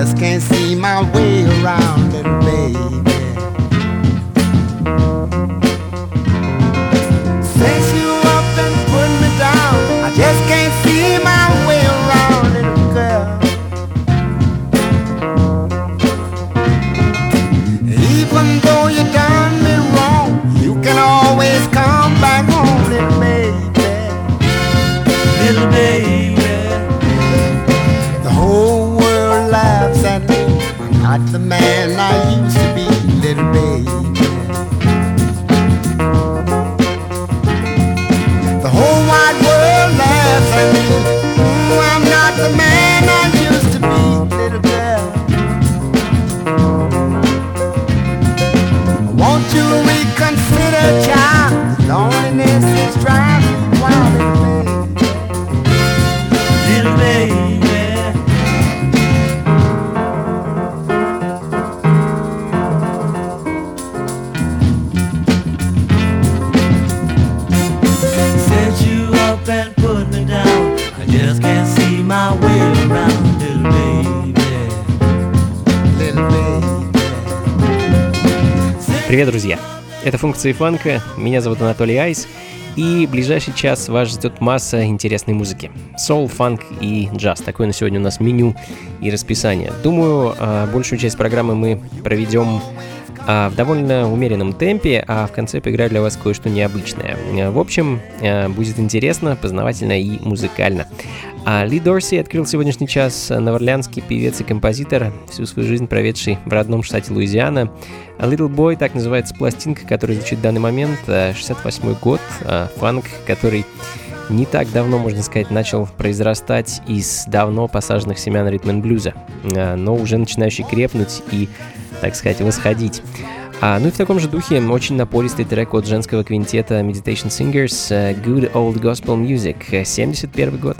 just can't see. Функции фанка, меня зовут Анатолий Айс, и ближайший час вас ждет масса интересной музыки. Соул, фанк и джаз. Такое на сегодня у нас меню и расписание. Думаю, а, большую часть программы мы проведем в довольно умеренном темпе, а в конце поиграю для вас кое-что необычное. В общем, а, будет интересно, познавательно и музыкально. А Ли Дорси открыл сегодняшний час новоорлеанский певец и композитор, всю свою жизнь проведший в родном штате Луизиана. A Little Boy, так называется пластинка, которая звучит в данный момент, 68 год, а, фанк, который не так давно, можно сказать, начал произрастать из давно посаженных семян ритм блюза, а, но уже начинающий крепнуть и, так сказать, восходить. А, ну и в таком же духе очень напористый трек от женского квинтета Meditation Singers Good Old Gospel Music, 71 год.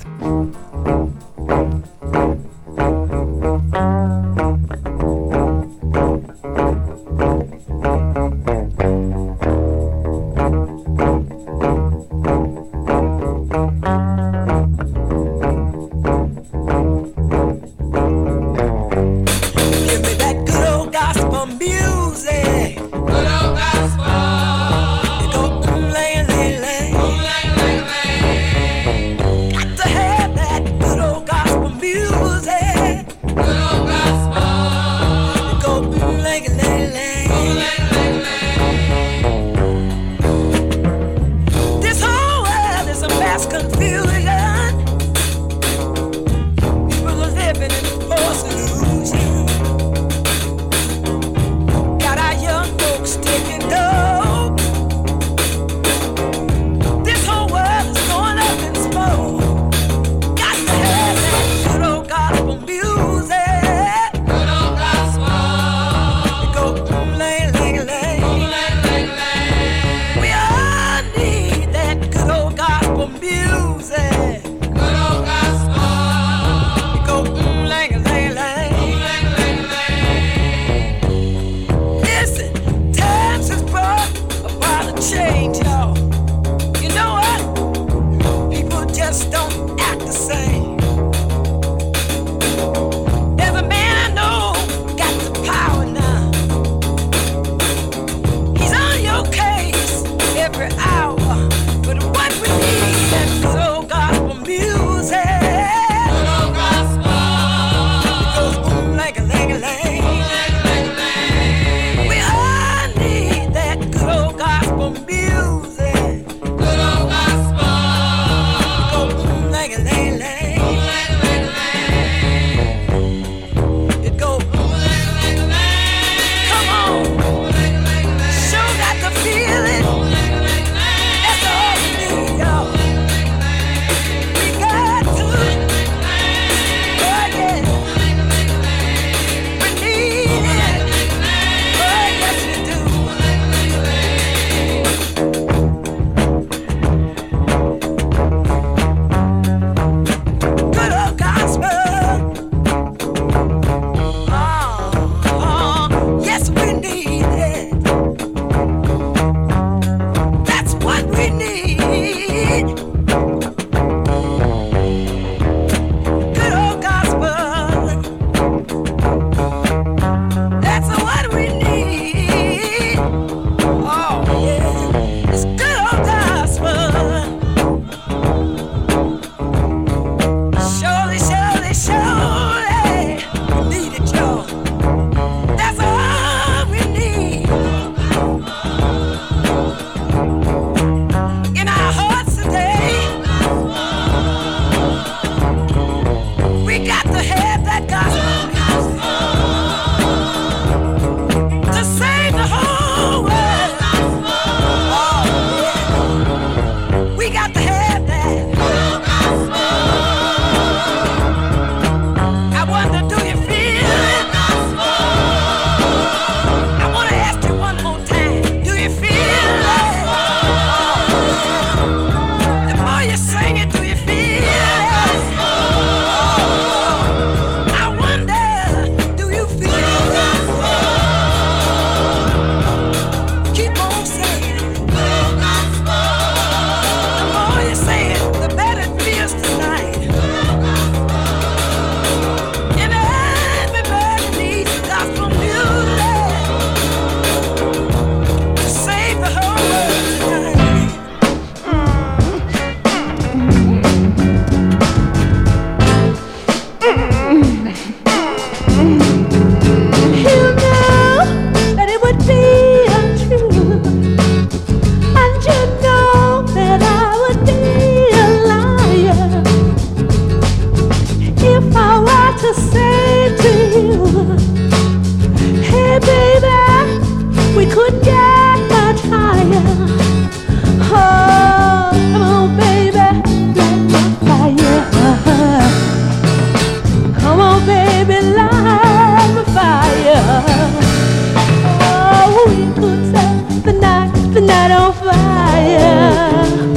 fire.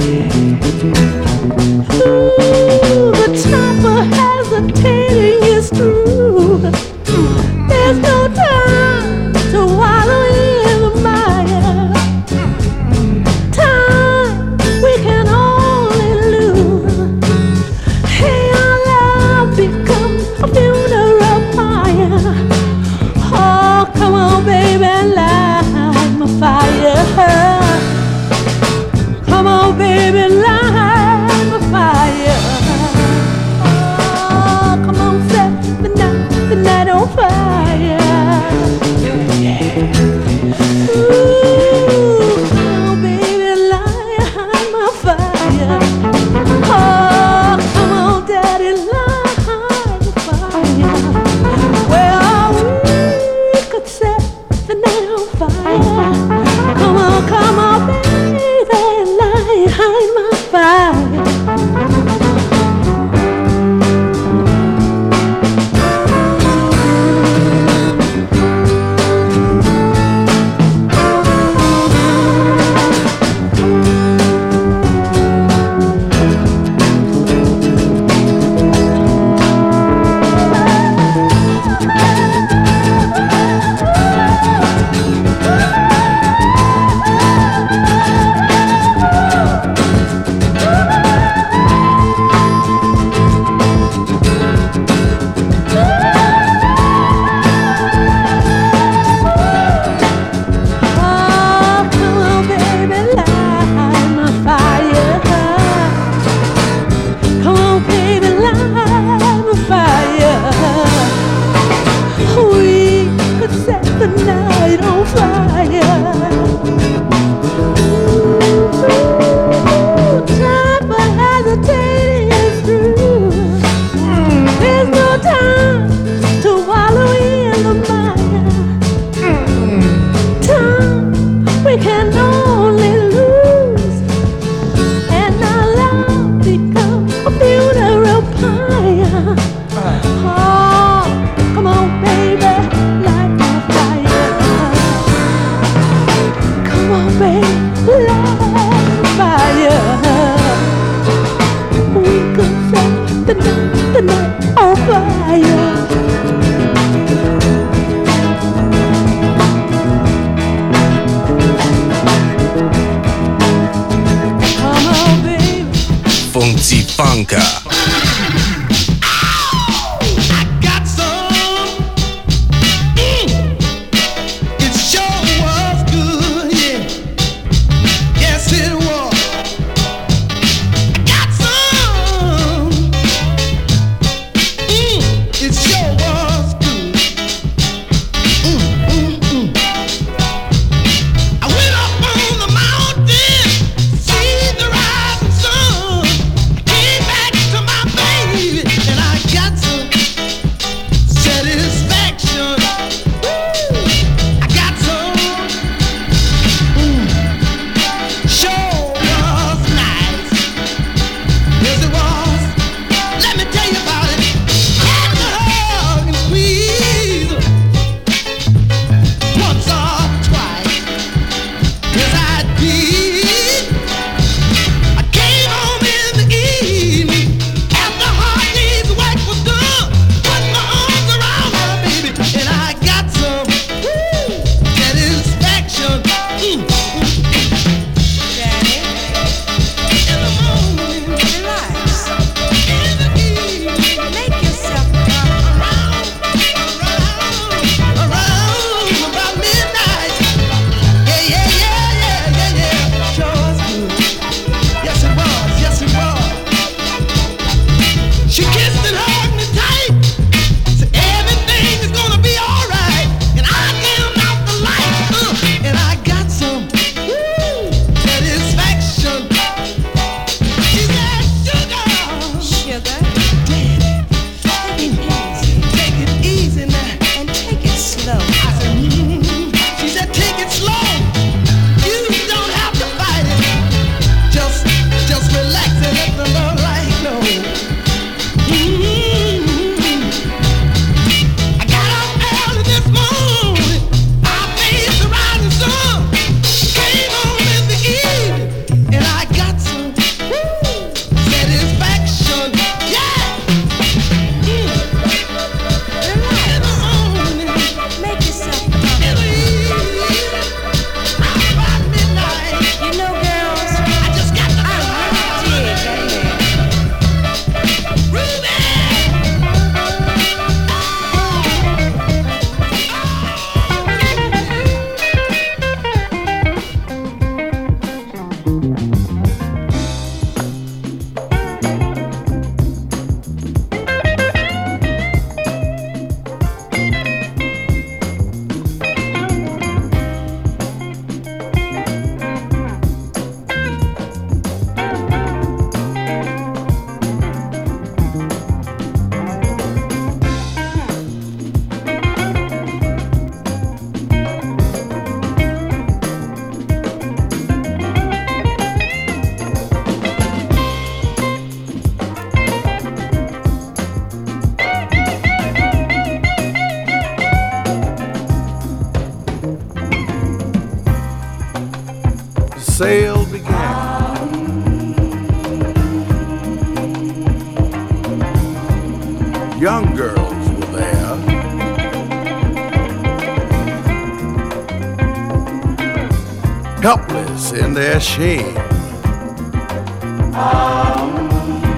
their shame,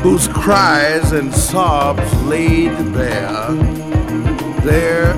whose cries and sobs laid bare their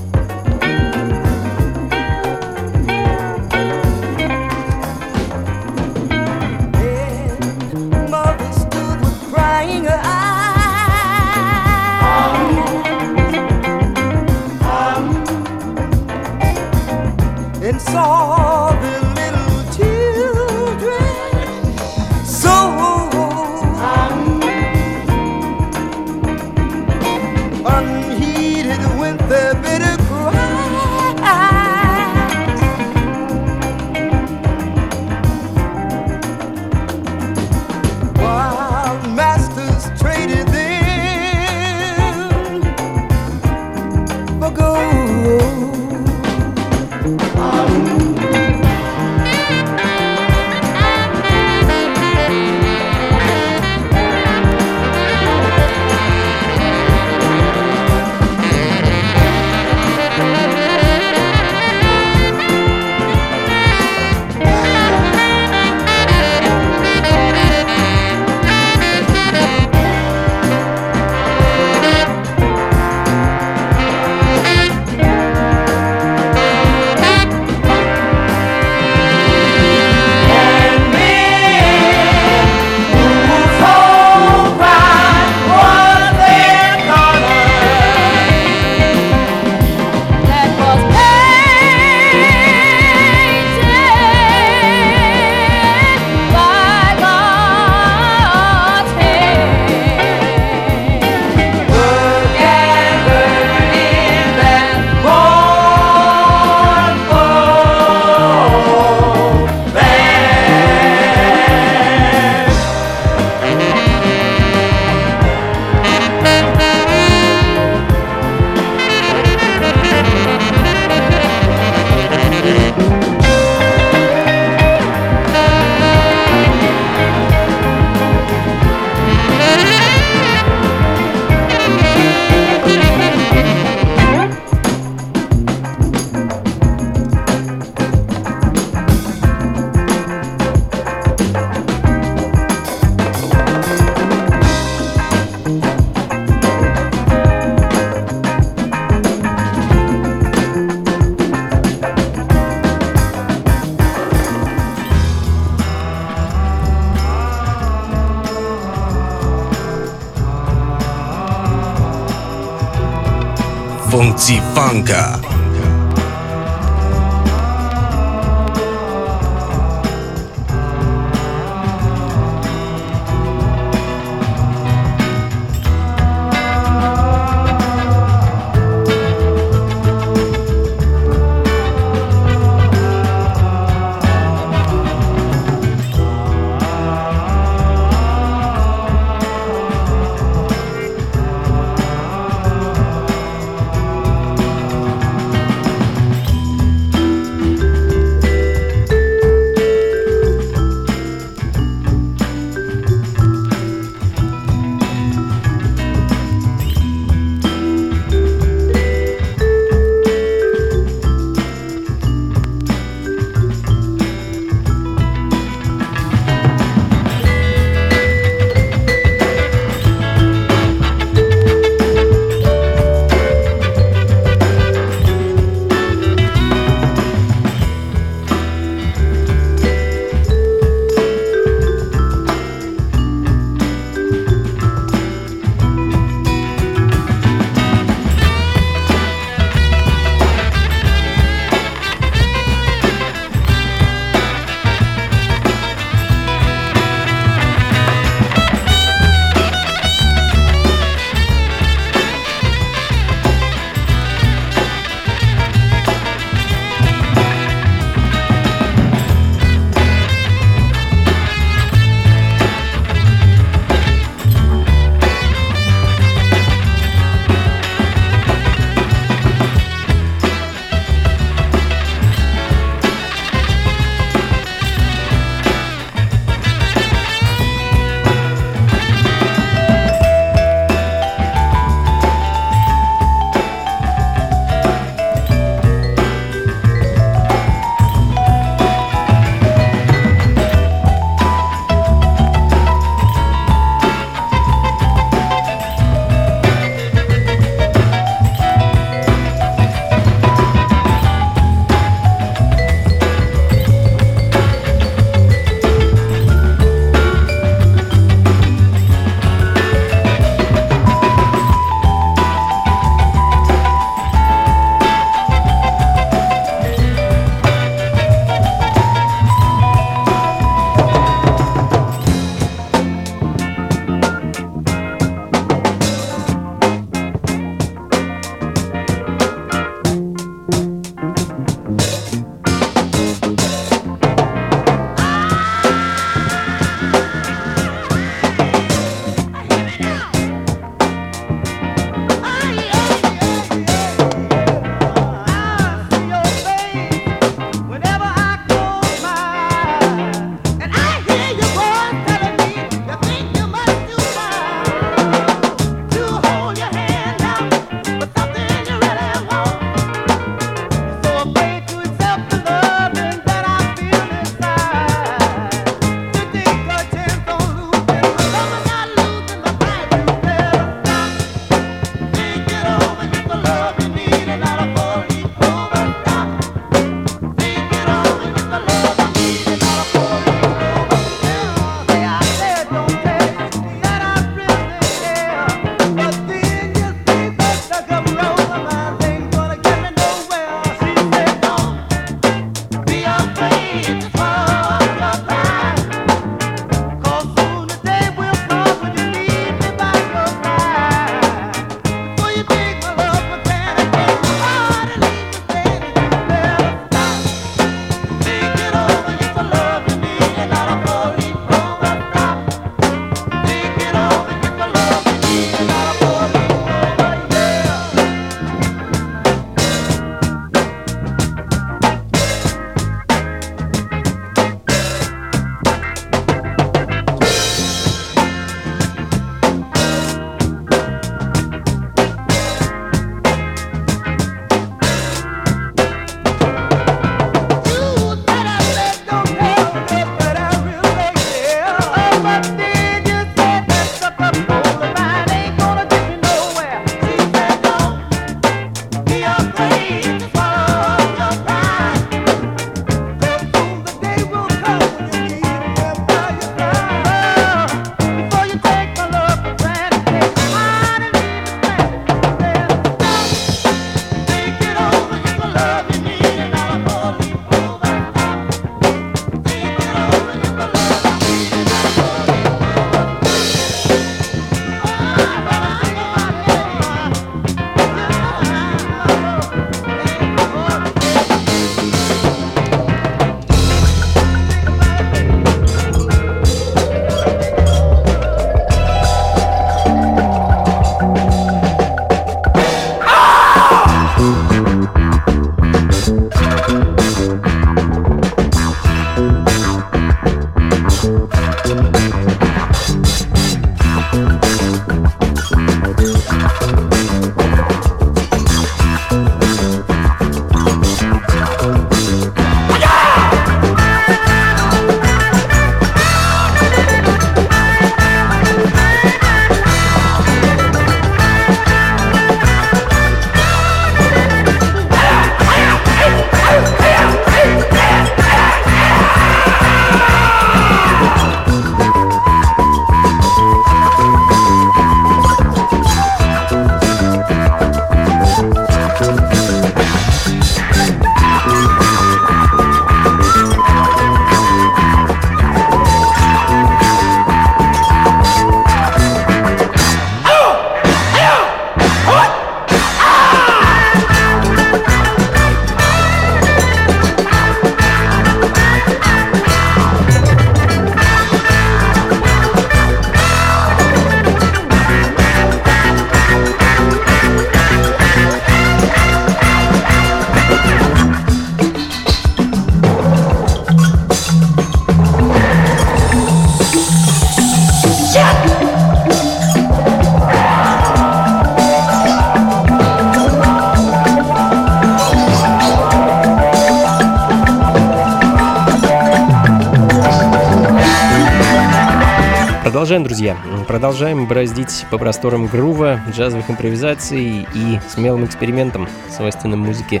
Продолжаем, друзья. Продолжаем бороздить по просторам грува, джазовых импровизаций и смелым экспериментом, свойственным музыке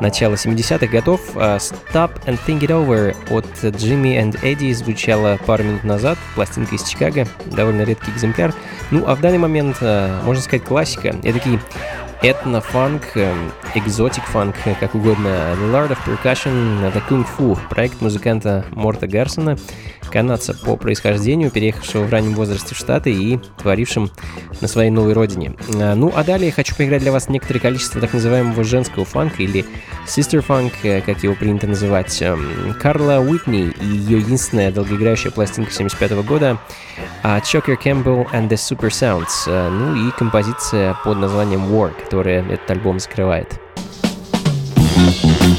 начала 70-х годов. А, Stop and Think It Over от Джимми and Эдди звучала пару минут назад, пластинка из Чикаго, довольно редкий экземпляр. Ну, а в данный момент, а, можно сказать, классика, эдакий этно-фанк, э, экзотик-фанк, э, как угодно, The Lord of Percussion, The Kung Fu, проект музыканта Морта Гарсона — канадца по происхождению, переехавшего в раннем возрасте в Штаты и творившим на своей новой родине. А, ну а далее я хочу поиграть для вас некоторое количество так называемого женского фанка или sister funk, э, как его принято называть. Эм, Карла Уитни и ее единственная долгоиграющая пластинка 75 -го года а, Чокер Кэмпбелл e. and the Super Sounds, э, ну и композиция под названием War, которая этот альбом закрывает. thank you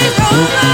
my roller.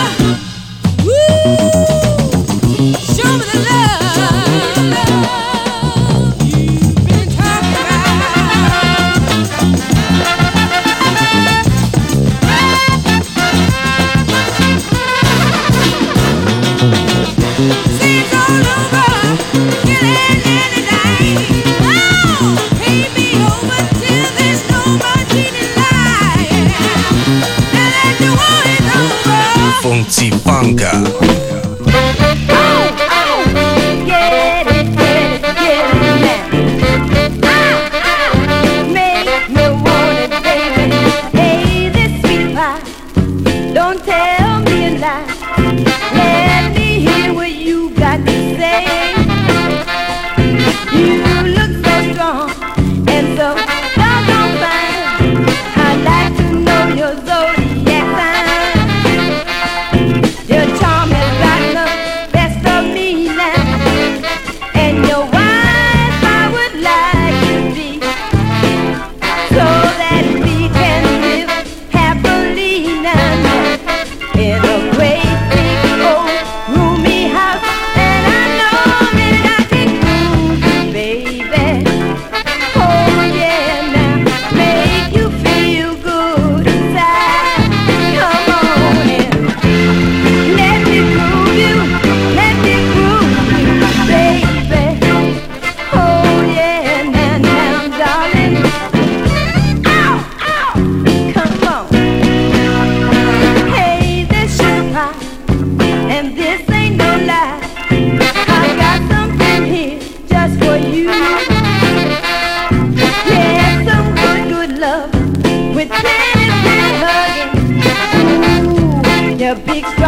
a big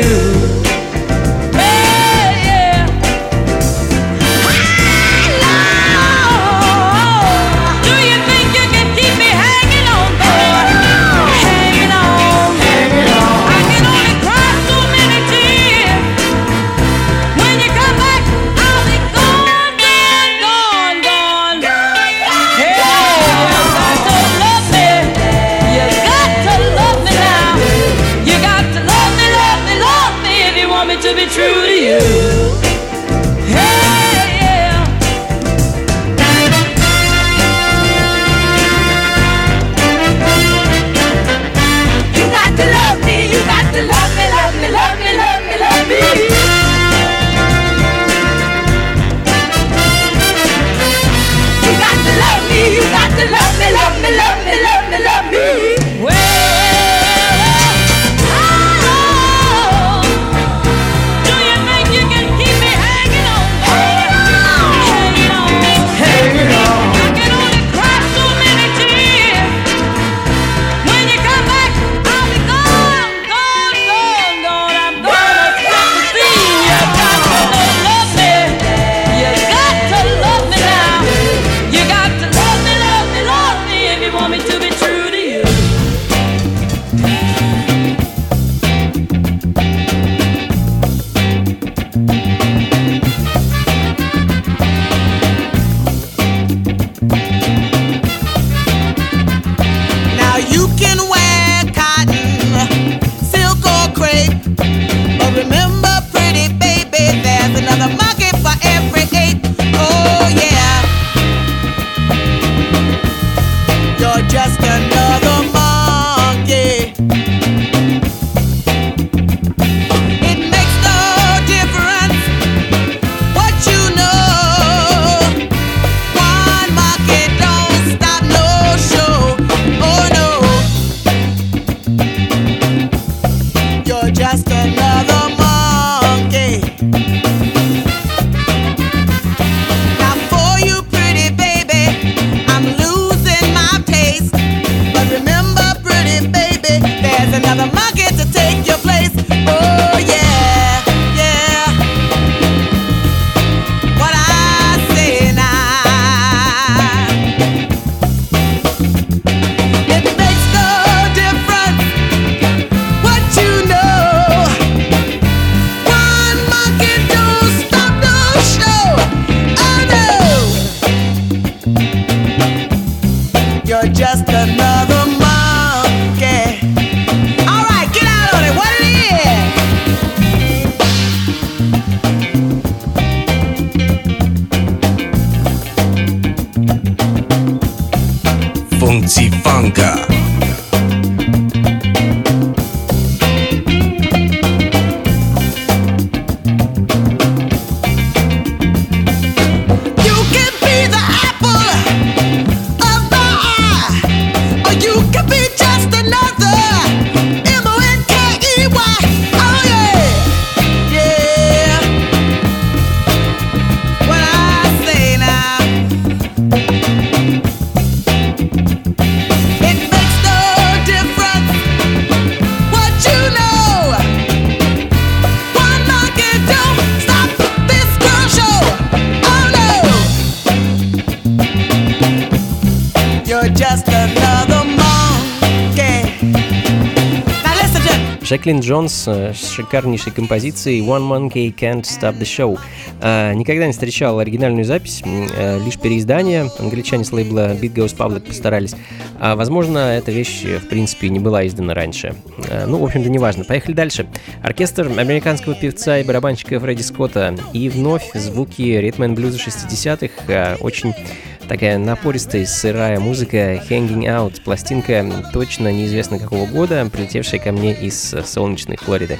you. Джеклин Джонс э, с шикарнейшей композицией One Monkey Can't Stop the Show. Э, никогда не встречал оригинальную запись, э, лишь переиздание. Англичане с лейбла Beat Goes Public постарались. А, возможно, эта вещь, в принципе, не была издана раньше. Ну, в общем-то, неважно. Поехали дальше. Оркестр американского певца и барабанщика Фредди Скотта. И вновь звуки ритм-н-блюза 60-х очень Такая напористая, сырая музыка Hanging Out, пластинка точно неизвестно какого года, прилетевшая ко мне из э, солнечной Флориды.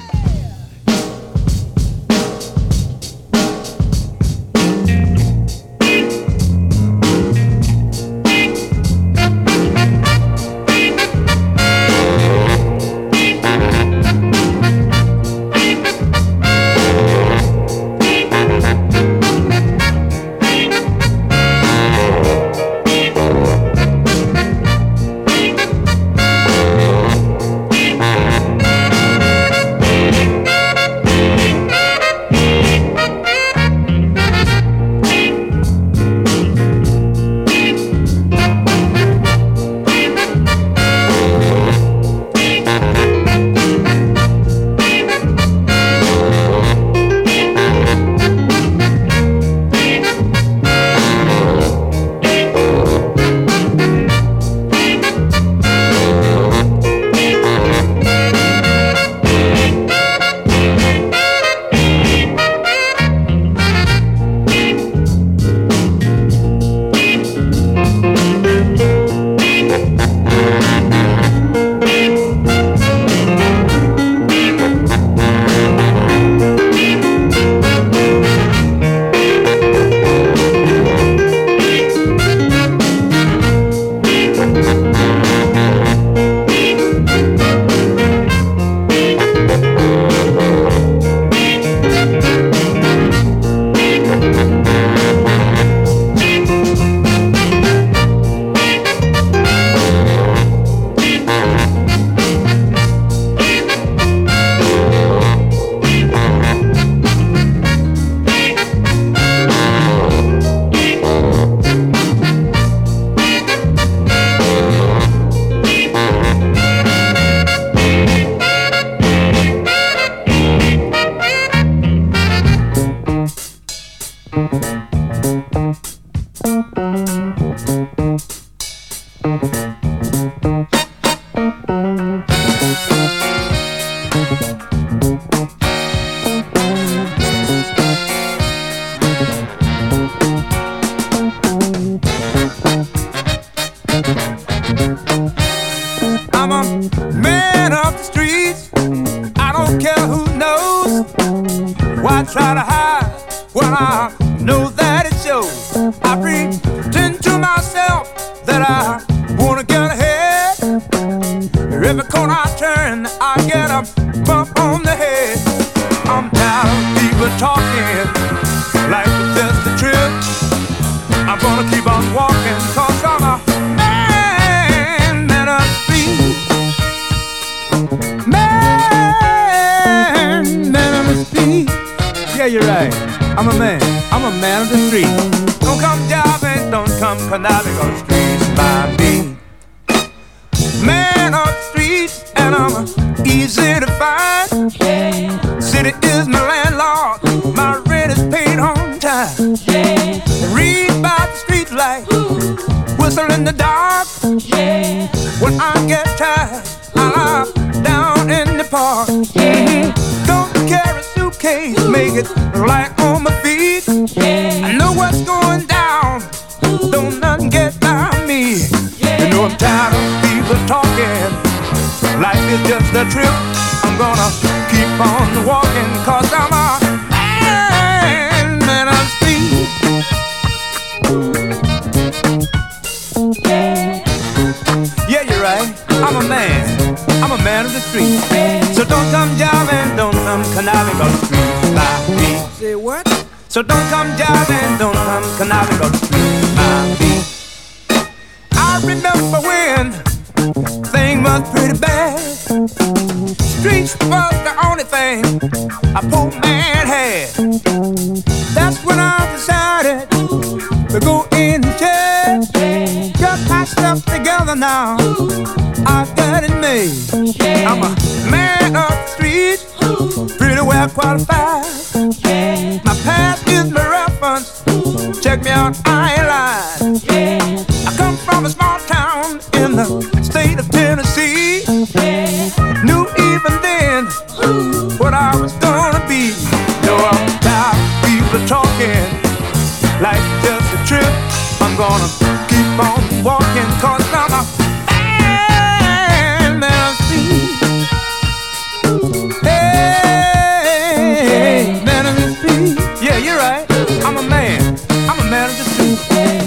I'm a man, I'm a man of the street.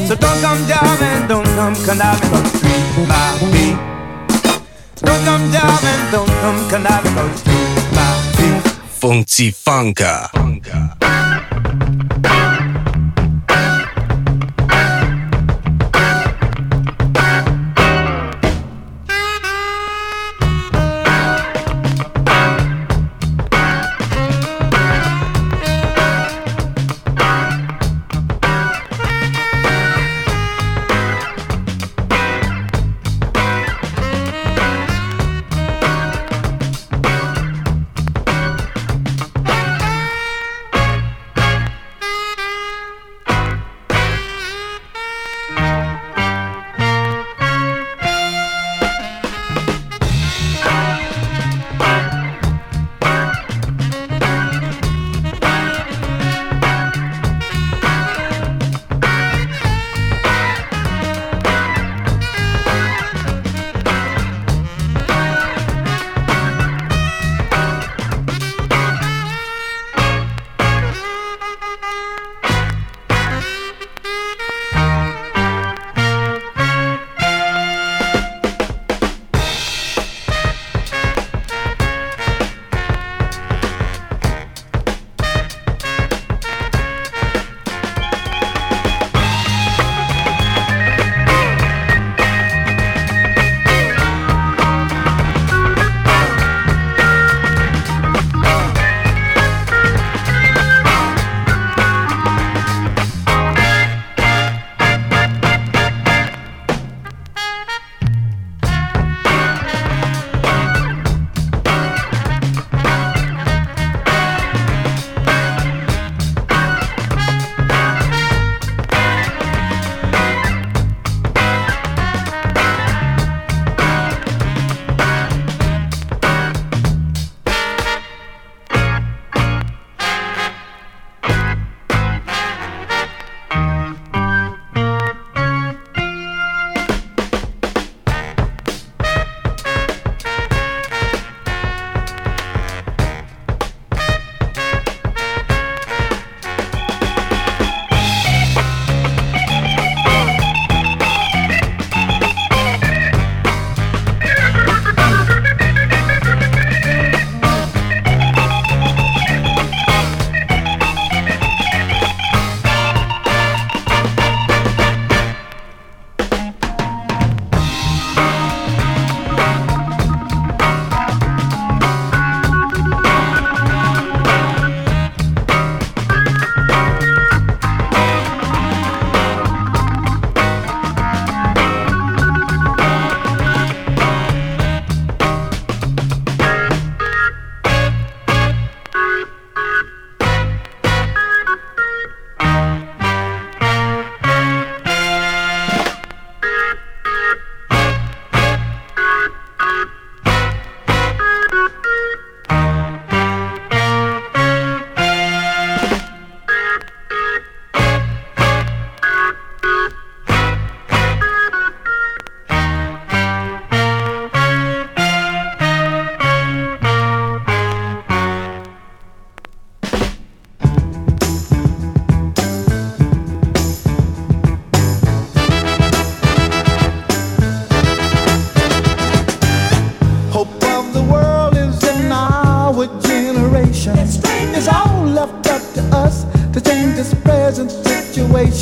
So don't come jiving, don't come conniving on the street by me. Don't come jiving, don't come conniving on the street by me. Funky Funka. Funka.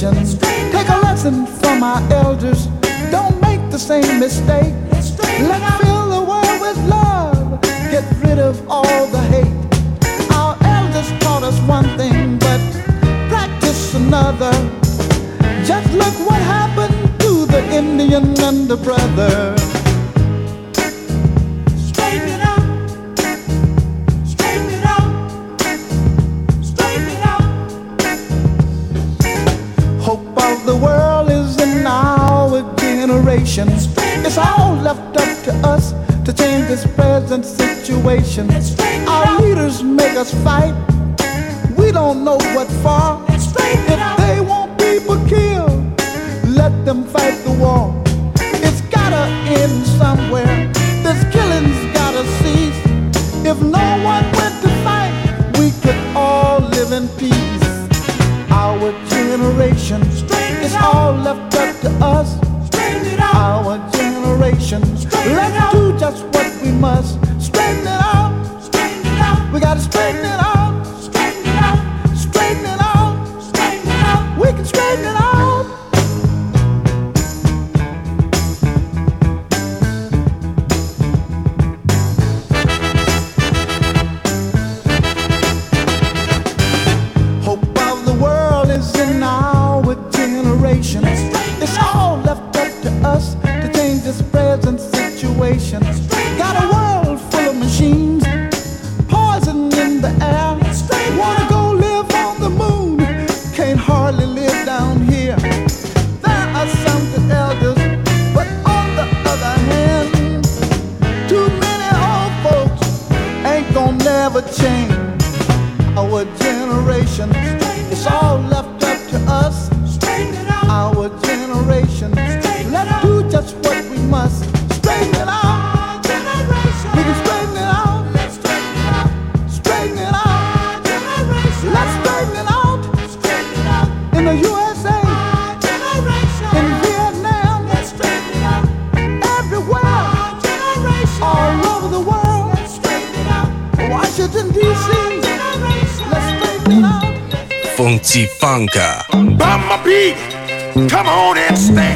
ocean's Funky Funka. Mama B, come on and stand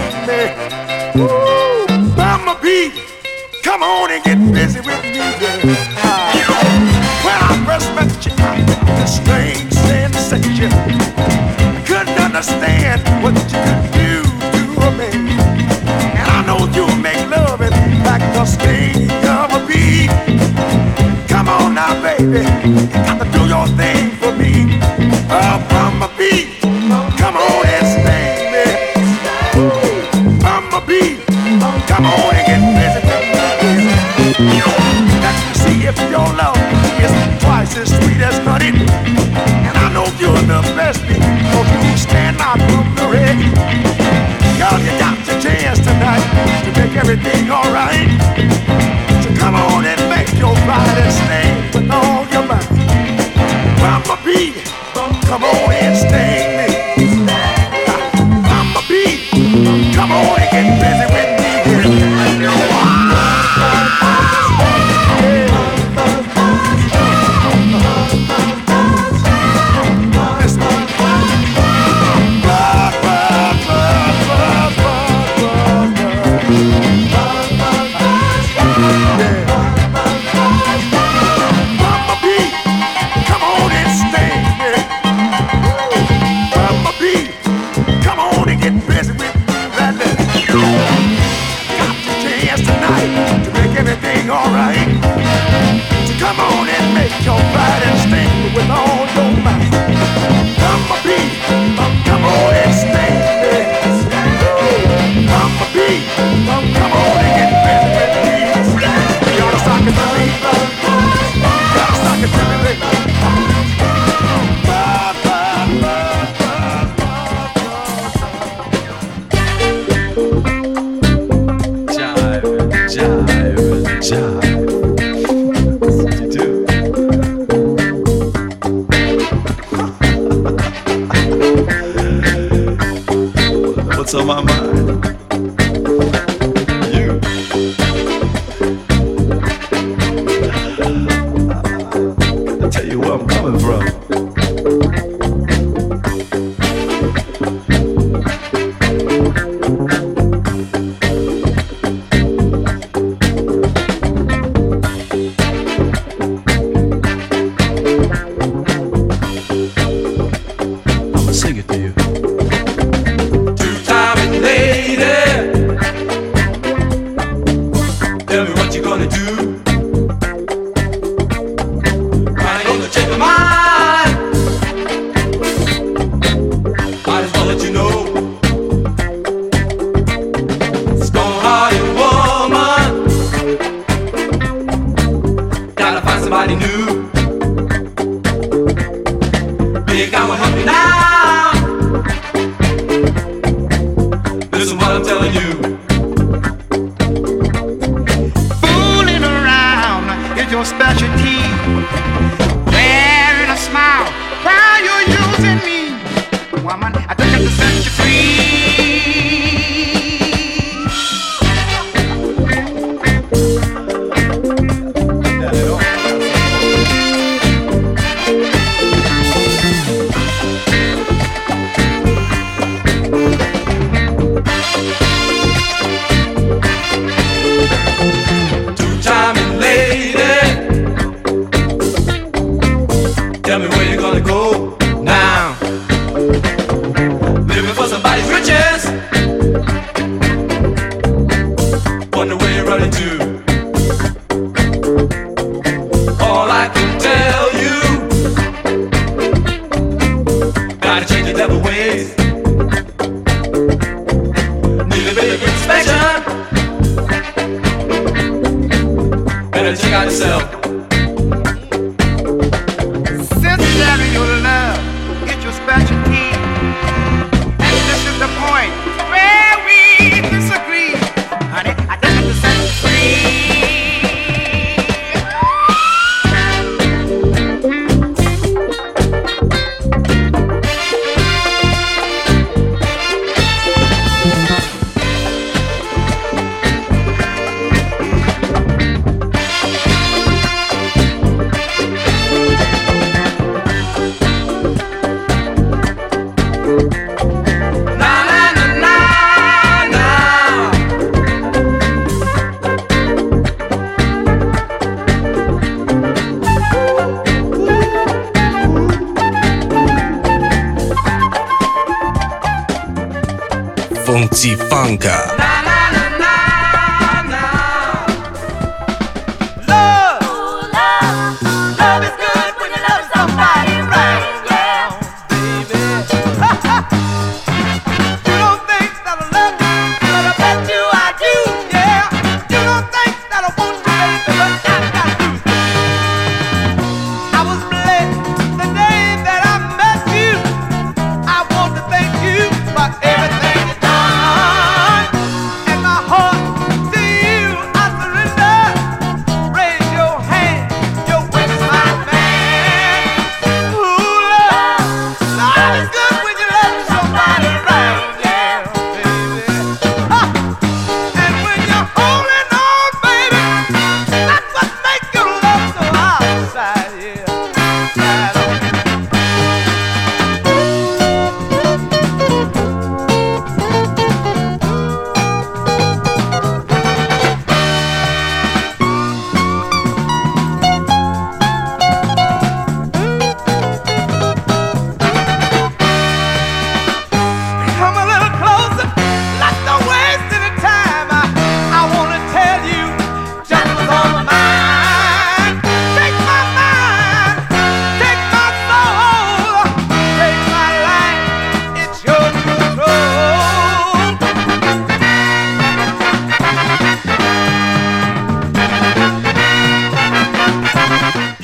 Funka.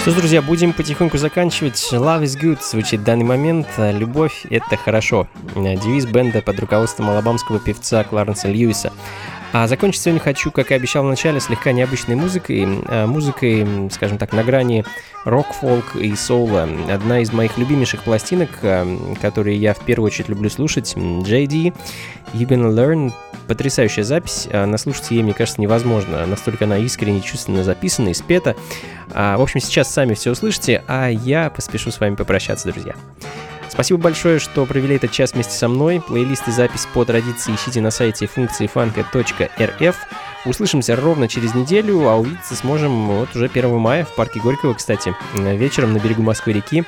Что ж, друзья, будем потихоньку заканчивать. Love is good звучит в данный момент. Любовь — это хорошо. Э, Девиз бенда под руководством алабамского певца Кларенса Льюиса. А закончить сегодня хочу, как и обещал в начале, слегка необычной музыкой. Э, Музыкой, скажем так, на грани рок-фолк и соула. Одна из моих любимейших пластинок, э, которые я в первую очередь люблю слушать, JD, You Gonna Learn. Потрясающая запись. А Наслушать ей, мне кажется, невозможно. Настолько она искренне, чувственно записана и спета. А, В общем, сейчас сами все услышите, а я поспешу с вами попрощаться, друзья. Спасибо большое, что провели этот час вместе со мной. Плейлист и запись по традиции ищите на сайте функции фанка.рф. Услышимся ровно через неделю, а увидеться сможем вот уже 1 мая в парке Горького, кстати, э, вечером на берегу Москвы-реки.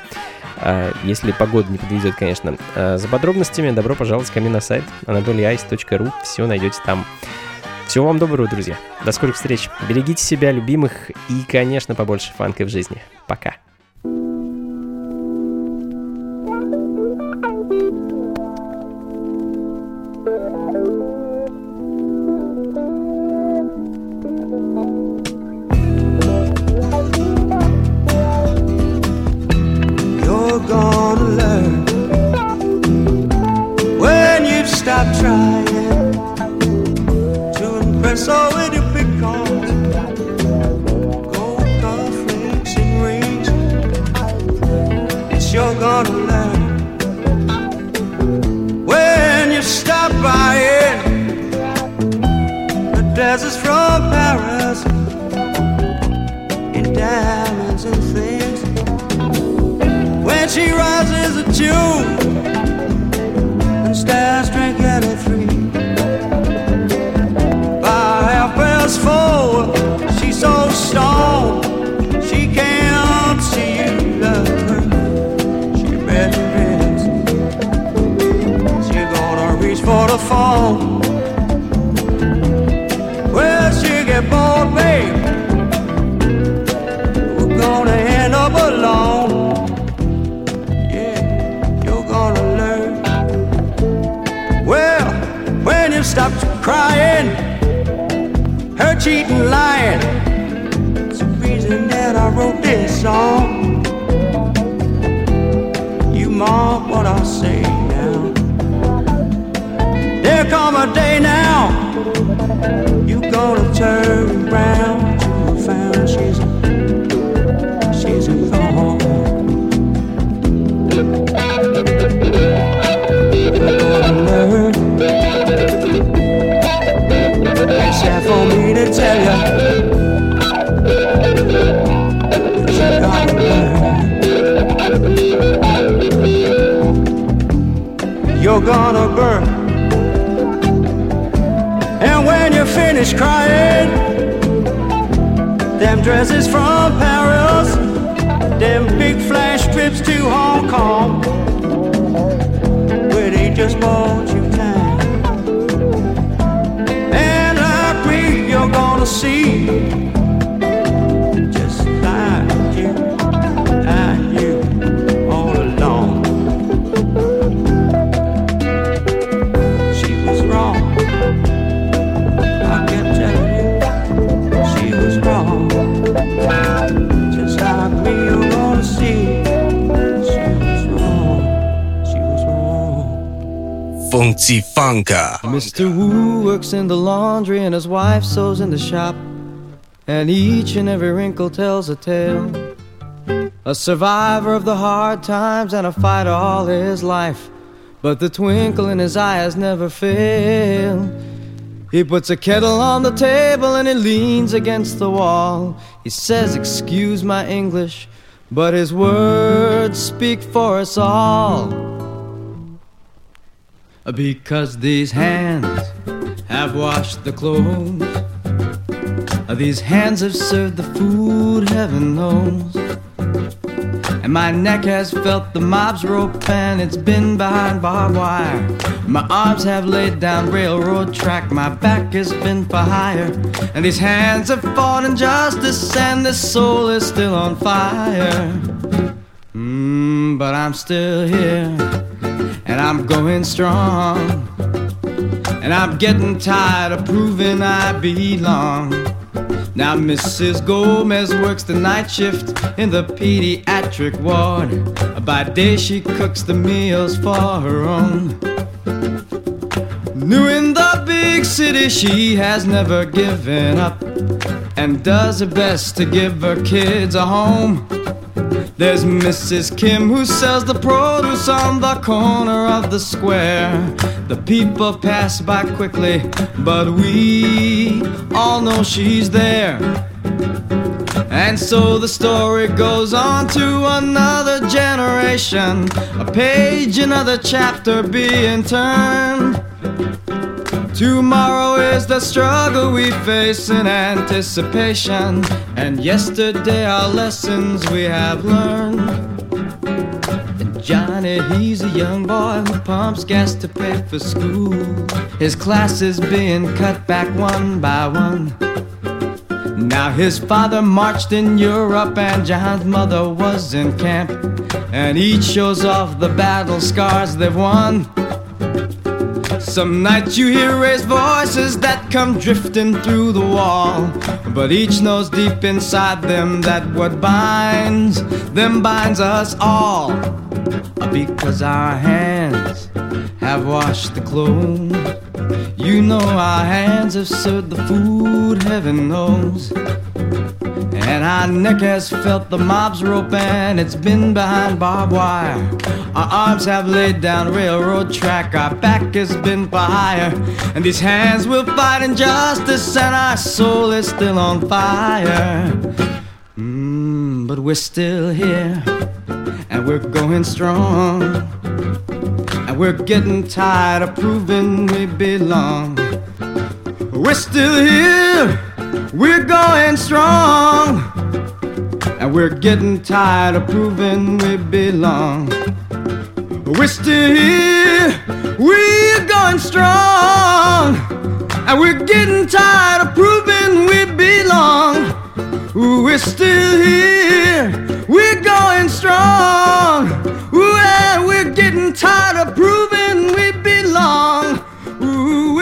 А, Если погода не подведет, конечно. А, За подробностями добро пожаловать ко мне на сайт anatolyice.ru. Все найдете там. Всего вам доброго, друзья. До скорых встреч. Берегите себя, любимых и, конечно, побольше фанка в жизни. Пока. you're gonna learn when you stop trying to impress all with your big gold cufflinks and rings. It's you're gonna learn when you stop buying the deserts from Paris and diamonds and things she rises a tune and stares straight at her through. Funky Funka. Mr. Wu works in the laundry and his wife sews in the shop. And each and every wrinkle tells a tale. A survivor of the hard times and a fighter all his life. But the twinkle in his eye has never failed. He puts a kettle on the table and he leans against the wall. He says, Excuse my English, but his words speak for us all. Because these hands have washed the clothes. These hands have served the food, heaven knows. And my neck has felt the mob's rope and it's been behind barbed wire. My arms have laid down railroad track, my back has been for hire. And these hands have fought injustice and this soul is still on fire. Mm, but I'm still here and I'm going strong. And I'm getting tired of proving I belong. Now Mrs. Gomez works the night shift in the pediatric ward. By day she cooks the meals for her own. New in the big city, she has never given up and does her best to give her kids a home. There's Mrs. Kim who sells the produce on the corner of the square. The people pass by quickly, but we all know she's there. And so the story goes on to another generation, a page, another chapter being turned. Tomorrow is the struggle we face in anticipation, and yesterday our lessons we have learned. And Johnny, he's a young boy who pumps gas to pay for school. His class is being cut back one by one. Now his father marched in Europe and John's mother was in camp. And each shows off the battle scars they've won. Some nights you hear raised voices that come drifting through the wall. But each knows deep inside them that what binds them binds us all. Because our hands have washed the clothes. You know our hands have served the food, heaven knows. And our neck has felt the mob's rope and it's been behind barbed wire. Our arms have laid down railroad track, our back has been for hire. And these hands will fight injustice and our soul is still on fire. Mm, but we're still here and we're going strong. And we're getting tired of proving we belong. We're still here, we're going strong. And we're getting tired of proving we belong. We're still here, we're going strong. And we're getting tired of proving we belong. We're still here, we're going strong. And we're getting tired of proving we belong. Ooh,